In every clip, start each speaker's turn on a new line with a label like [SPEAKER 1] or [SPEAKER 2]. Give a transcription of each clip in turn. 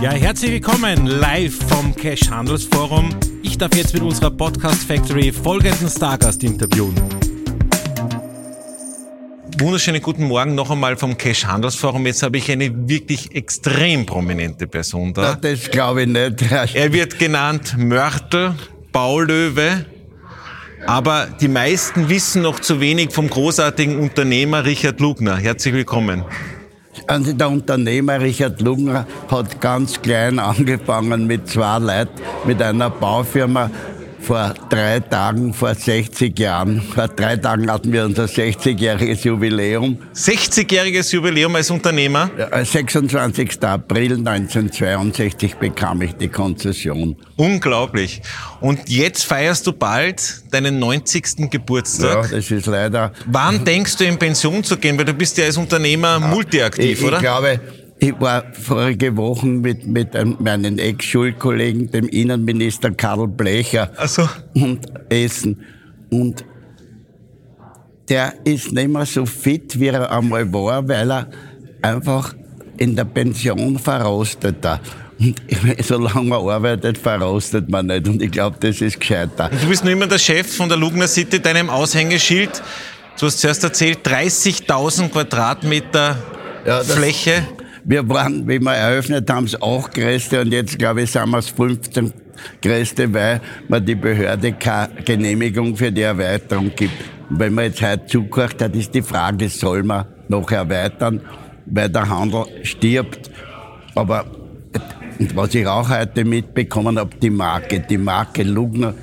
[SPEAKER 1] Ja, herzlich willkommen live vom Cash Handelsforum. Ich darf jetzt mit unserer Podcast Factory folgenden Stargast interviewen. Wunderschönen guten Morgen noch einmal vom Cash Handelsforum. Jetzt habe ich eine wirklich extrem prominente Person da.
[SPEAKER 2] Ja, das glaube ich nicht.
[SPEAKER 1] Er wird genannt Mörtel, Baulöwe, aber die meisten wissen noch zu wenig vom großartigen Unternehmer Richard Lugner. Herzlich willkommen.
[SPEAKER 2] Also der Unternehmer Richard Lugner hat ganz klein angefangen mit zwei Leuten, mit einer Baufirma vor drei Tagen, vor 60 Jahren. Vor drei Tagen hatten wir unser 60-jähriges Jubiläum.
[SPEAKER 1] 60-jähriges Jubiläum als Unternehmer?
[SPEAKER 2] Ja, 26. April 1962 bekam ich die Konzession.
[SPEAKER 1] Unglaublich. Und jetzt feierst du bald deinen 90. Geburtstag.
[SPEAKER 2] Ja, das ist leider.
[SPEAKER 1] Wann denkst du in Pension zu gehen? Weil du bist ja als Unternehmer ja, multiaktiv,
[SPEAKER 2] ich,
[SPEAKER 1] oder?
[SPEAKER 2] Ich glaube, ich war vorige Woche mit, mit einem, meinen Ex-Schulkollegen, dem Innenminister Karl Blecher,
[SPEAKER 1] so.
[SPEAKER 2] und essen. Und der ist nicht mehr so fit, wie er einmal war, weil er einfach in der Pension verrostet hat. Und solange man arbeitet, verrostet man nicht. Und ich glaube, das ist gescheiter.
[SPEAKER 1] Du bist nur immer der Chef von der Lugner City, deinem Aushängeschild. Du hast zuerst erzählt, 30.000 Quadratmeter ja, Fläche.
[SPEAKER 2] Wir waren, wie wir eröffnet haben, das auch größte und jetzt, glaube ich, sind wir das 15 größte, weil man die Behörde keine Genehmigung für die Erweiterung gibt. Wenn man jetzt heute zugehört hat, ist die Frage, soll man noch erweitern, weil der Handel stirbt. Aber und was ich auch heute mitbekommen habe, die Marke, die Marke Lugner,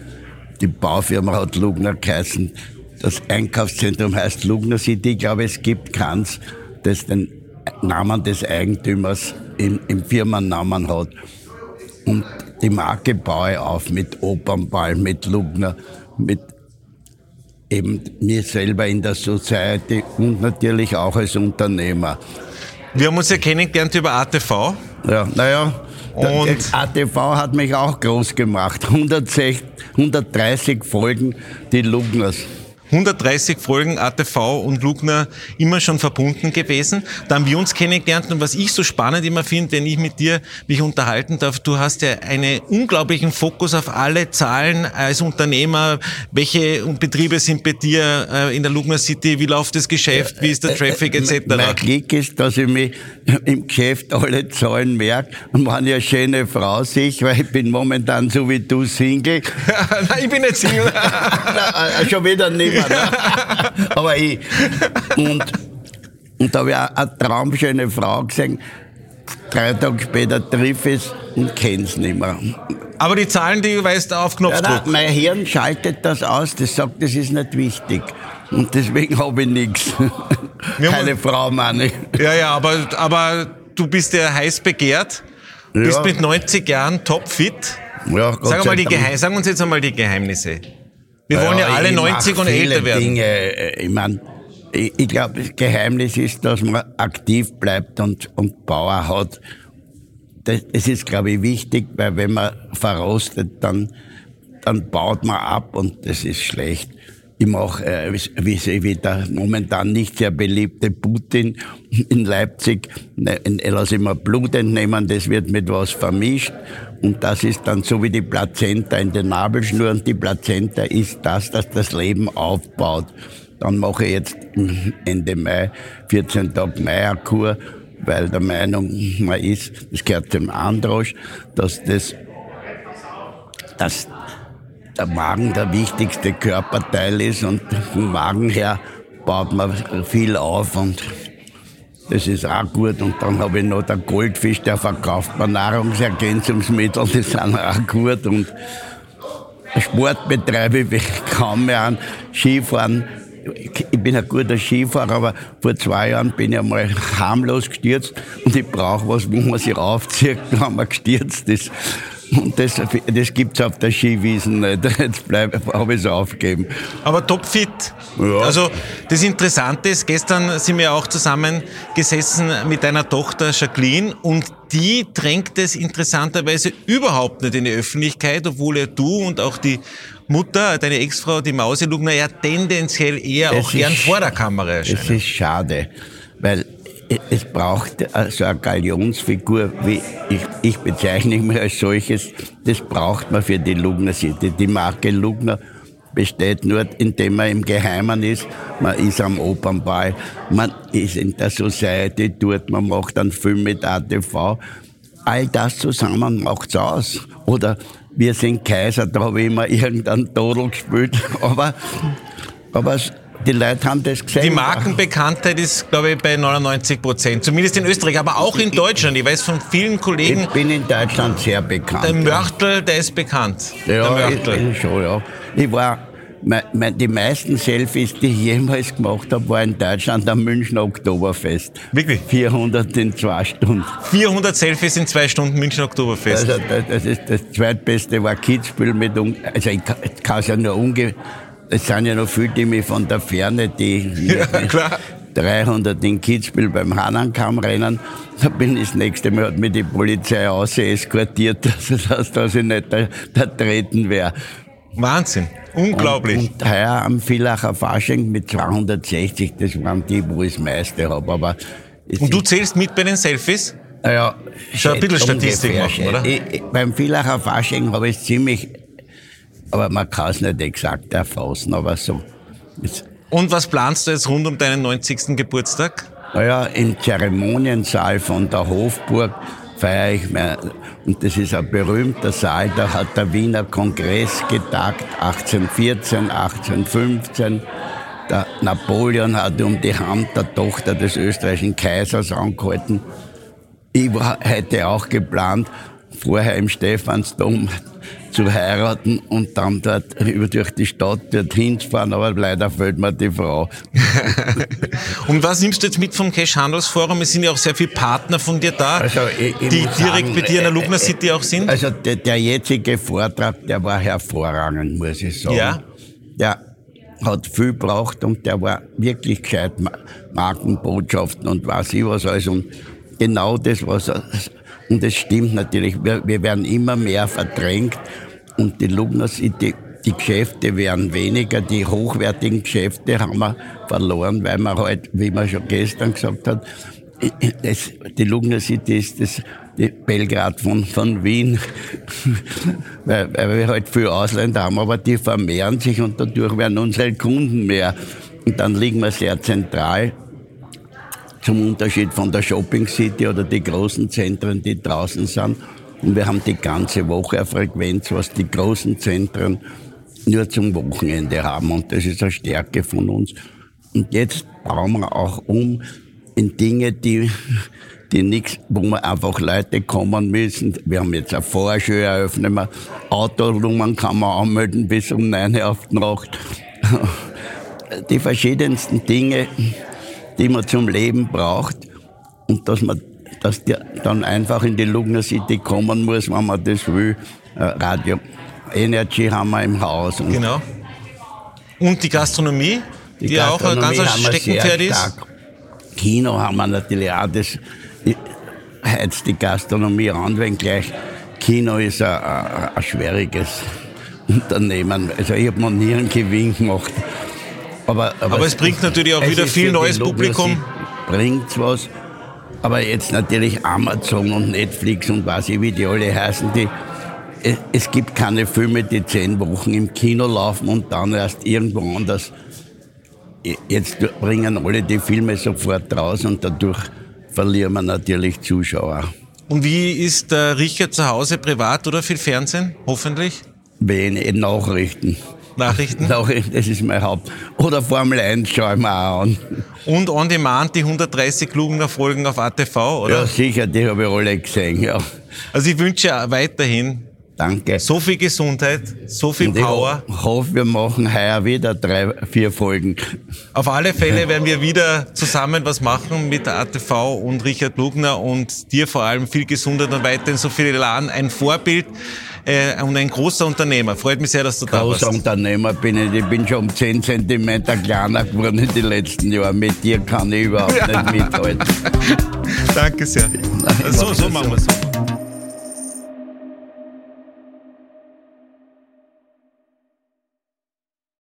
[SPEAKER 2] die Baufirma hat Lugner geheißen. Das Einkaufszentrum heißt Lugner City. Ich glaube, es gibt keins, das den Namen des Eigentümers im, im Firmennamen hat. Und die Marke baue ich auf mit Opernball, mit Lugner, mit eben mir selber in der Society und natürlich auch als Unternehmer.
[SPEAKER 1] Wir haben uns ja kennengelernt über ATV.
[SPEAKER 2] Ja, naja, und ATV hat mich auch groß gemacht. 160, 130 Folgen, die Lugners.
[SPEAKER 1] 130 Folgen ATV und Lugner immer schon verbunden gewesen. Da haben wir uns kennengelernt und was ich so spannend immer finde, wenn ich mit dir mich unterhalten darf, du hast ja einen unglaublichen Fokus auf alle Zahlen als Unternehmer. Welche Betriebe sind bei dir äh, in der Lugner City? Wie läuft das Geschäft? Wie ist der Traffic etc.?
[SPEAKER 2] Mein Glück ist, dass ich mich im Geschäft alle Zahlen merke und wenn ich eine schöne Frau sehe, weil ich bin momentan so wie du Single.
[SPEAKER 1] Nein, ich bin nicht Single.
[SPEAKER 2] Nein, schon wieder nicht Aber ich. Und, und da habe ich auch eine traumschöne Frau gesehen. Drei Tage später triff es und kenne es nicht mehr.
[SPEAKER 1] Aber die Zahlen, die weißt du auf Knopfdruck? Ja,
[SPEAKER 2] nein, mein Hirn schaltet das aus, das sagt, das ist nicht wichtig. Und deswegen habe ich nichts. Keine Frau, meine ich.
[SPEAKER 1] Ja, ja, aber, aber du bist ja heiß begehrt. Ja. Bist mit 90 Jahren topfit. Ja, Gott Sag mal die Sag uns jetzt einmal die Geheimnisse. Wir wollen ja, ja alle 90 und älter werden.
[SPEAKER 2] Dinge, äh, ich meine, ich, ich glaube, das Geheimnis ist, dass man aktiv bleibt und, und Power hat. Das, das ist, glaube ich, wichtig, weil wenn man verrostet, dann, dann baut man ab und das ist schlecht. Ich mache, äh, wie, wie der momentan nicht sehr beliebte Putin in Leipzig, ne, lasse ich mir Blut entnehmen, das wird mit was vermischt und das ist dann so wie die Plazenta in den Nabelschnuren. Die Plazenta ist das, das das Leben aufbaut. Dann mache ich jetzt Ende Mai, 14 Tage Meierkur, weil der Meinung man ist, das gehört zum Androsch, dass das, dass der Magen der wichtigste Körperteil ist und vom Magen her baut man viel auf und das ist auch gut. Und dann habe ich noch den Goldfisch, der verkauft mir Nahrungsergänzungsmittel, die sind auch gut. Und Sport betreibe ich kaum mehr an. Skifahren, ich bin ein guter Skifahrer, aber vor zwei Jahren bin ich einmal harmlos gestürzt und ich brauche was, wo man sich raufzieht, wenn man gestürzt ist. Das, das gibt es auf der Skiwiesen nicht. Jetzt habe ich es aufgegeben.
[SPEAKER 1] Aber topfit. Ja. Also das Interessante ist, gestern sind wir auch zusammen gesessen mit deiner Tochter Jacqueline und die drängt es interessanterweise überhaupt nicht in die Öffentlichkeit, obwohl ja du und auch die Mutter, deine Ex-Frau, die Mauselugner, ja tendenziell eher das auch gern vor der Kamera erscheinen.
[SPEAKER 2] Das ist schade, weil es braucht also eine Galionsfigur, wie ich, ich bezeichne mich als solches, das braucht man für die Lugner City. Die Marke Lugner besteht nur, indem man im Geheimen ist. Man ist am Opernball, man ist in der Society dort, man macht einen Film mit ATV. All das zusammen macht's aus. Oder wir sind Kaiser, da habe ich immer irgendeinen Todel gespielt. Aber, aber die Leute haben das gesehen.
[SPEAKER 1] Die Markenbekanntheit ist, glaube ich, bei 99 Prozent. Zumindest in Österreich, aber auch in Deutschland. Ich weiß von vielen Kollegen.
[SPEAKER 2] Ich bin in Deutschland sehr bekannt.
[SPEAKER 1] Der Mörtel, der ist bekannt.
[SPEAKER 2] Ja, der Mörtel. Ich, schon, ja. Ich war, die meisten Selfies, die ich jemals gemacht habe, war in Deutschland am Münchner Oktoberfest.
[SPEAKER 1] Wirklich?
[SPEAKER 2] 400 in zwei Stunden.
[SPEAKER 1] 400 Selfies in zwei Stunden Münchner Oktoberfest.
[SPEAKER 2] Also das, das, ist das zweitbeste war Kitzbühel mit, also ich kann es ja nur ungefähr es sind ja noch viele, die mich von der Ferne, die
[SPEAKER 1] ja, klar.
[SPEAKER 2] 300 in Kitzbühel beim Hanankamm rennen. Da bin ich das nächste Mal, hat mich die Polizei aus eskortiert, dass, dass ich nicht da, da treten wäre.
[SPEAKER 1] Wahnsinn, unglaublich.
[SPEAKER 2] Und, und heuer am Villacher Fasching mit 260, das waren die, wo ich das meiste habe. Aber
[SPEAKER 1] und du zählst mit bei den Selfies?
[SPEAKER 2] Ja,
[SPEAKER 1] Schon ein bisschen Statistik machen, oder? Ich,
[SPEAKER 2] beim Villacher Fasching habe ich ziemlich aber man kann es nicht exakt erfassen, aber so.
[SPEAKER 1] Und was planst du jetzt rund um deinen 90. Geburtstag?
[SPEAKER 2] Naja, im Zeremoniensaal von der Hofburg feiere ich mir, und das ist ein berühmter Saal, da hat der Wiener Kongress getagt, 1814, 1815. Der Napoleon hat um die Hand der Tochter des österreichischen Kaisers angehalten. Ich war, hätte auch geplant, vorher im Stephansdom zu heiraten und dann dort über durch die Stadt dorthin zu fahren, aber leider fehlt mir die Frau.
[SPEAKER 1] und was nimmst du jetzt mit vom Cash Handelsforum? Es sind ja auch sehr viele Partner von dir da, also ich, ich die direkt sagen, bei dir in der Lugner äh, City auch sind.
[SPEAKER 2] Also der, der, jetzige Vortrag, der war hervorragend, muss ich sagen. Ja. Der hat viel gebraucht und der war wirklich gescheit. Markenbotschaften und was ich was alles. Und genau das, was und es stimmt natürlich, wir, wir werden immer mehr verdrängt und die Lugner City, die Geschäfte werden weniger, die hochwertigen Geschäfte haben wir verloren, weil man halt, wie man schon gestern gesagt hat, das, die Lugner City ist das die Belgrad von, von Wien, weil, weil wir halt viele Ausländer haben, aber die vermehren sich und dadurch werden unsere Kunden mehr. Und dann liegen wir sehr zentral zum Unterschied von der Shopping City oder die großen Zentren, die draußen sind. Und wir haben die ganze Woche eine Frequenz, was die großen Zentren nur zum Wochenende haben. Und das ist eine Stärke von uns. Und jetzt bauen wir auch um in Dinge, die, die nichts, wo wir einfach Leute kommen müssen. Wir haben jetzt eine Vorschau eröffnet, wir Autonummern kann man anmelden bis um neun Uhr auf die Nacht. Die verschiedensten Dinge, die man zum Leben braucht und dass man dass der dann einfach in die Lugner City kommen muss, wenn man das will. Äh, Radio Energy haben wir im Haus.
[SPEAKER 1] Und genau. Und die Gastronomie, die, die Gastronomie auch ein ganz Steckenpferd ist.
[SPEAKER 2] Kino haben wir natürlich auch, das heizt die Gastronomie an, wenn gleich Kino ist ein, ein, ein schwieriges Unternehmen. Also ich habe noch nie einen Gewinn gemacht.
[SPEAKER 1] Aber, aber, aber es, es bringt natürlich auch wieder viel neues Publikum.
[SPEAKER 2] Bringt was. Aber jetzt natürlich Amazon und Netflix und was ich, wie die alle heißen, die, es gibt keine Filme, die zehn Wochen im Kino laufen und dann erst irgendwo anders. Jetzt bringen alle die Filme sofort raus und dadurch verlieren wir natürlich Zuschauer.
[SPEAKER 1] Und wie ist der Richard zu Hause privat oder viel Fernsehen? Hoffentlich?
[SPEAKER 2] Wenig Nachrichten.
[SPEAKER 1] Nachrichten?
[SPEAKER 2] Nachrichten, das ist mein Haupt. Oder Formel 1 schaue ich mir auch an.
[SPEAKER 1] Und on demand die 130 klugen Folgen auf ATV, oder?
[SPEAKER 2] Ja, sicher, die habe ich alle gesehen, ja.
[SPEAKER 1] Also ich wünsche weiterhin
[SPEAKER 2] Danke.
[SPEAKER 1] So viel Gesundheit, so viel und Power.
[SPEAKER 2] Ich hoffe, wir machen heuer wieder drei, vier Folgen.
[SPEAKER 1] Auf alle Fälle werden wir wieder zusammen was machen mit ATV und Richard Lugner und dir vor allem viel Gesundheit und weiterhin so viel Elan, ein Vorbild äh, und ein großer Unternehmer. Freut mich sehr, dass du da bist.
[SPEAKER 2] Großer Unternehmer bin ich. Ich bin schon um 10 cm kleiner geworden in den letzten Jahren. Mit dir kann ich überhaupt ja. nicht mithalten.
[SPEAKER 1] Danke sehr. So, so machen wir es.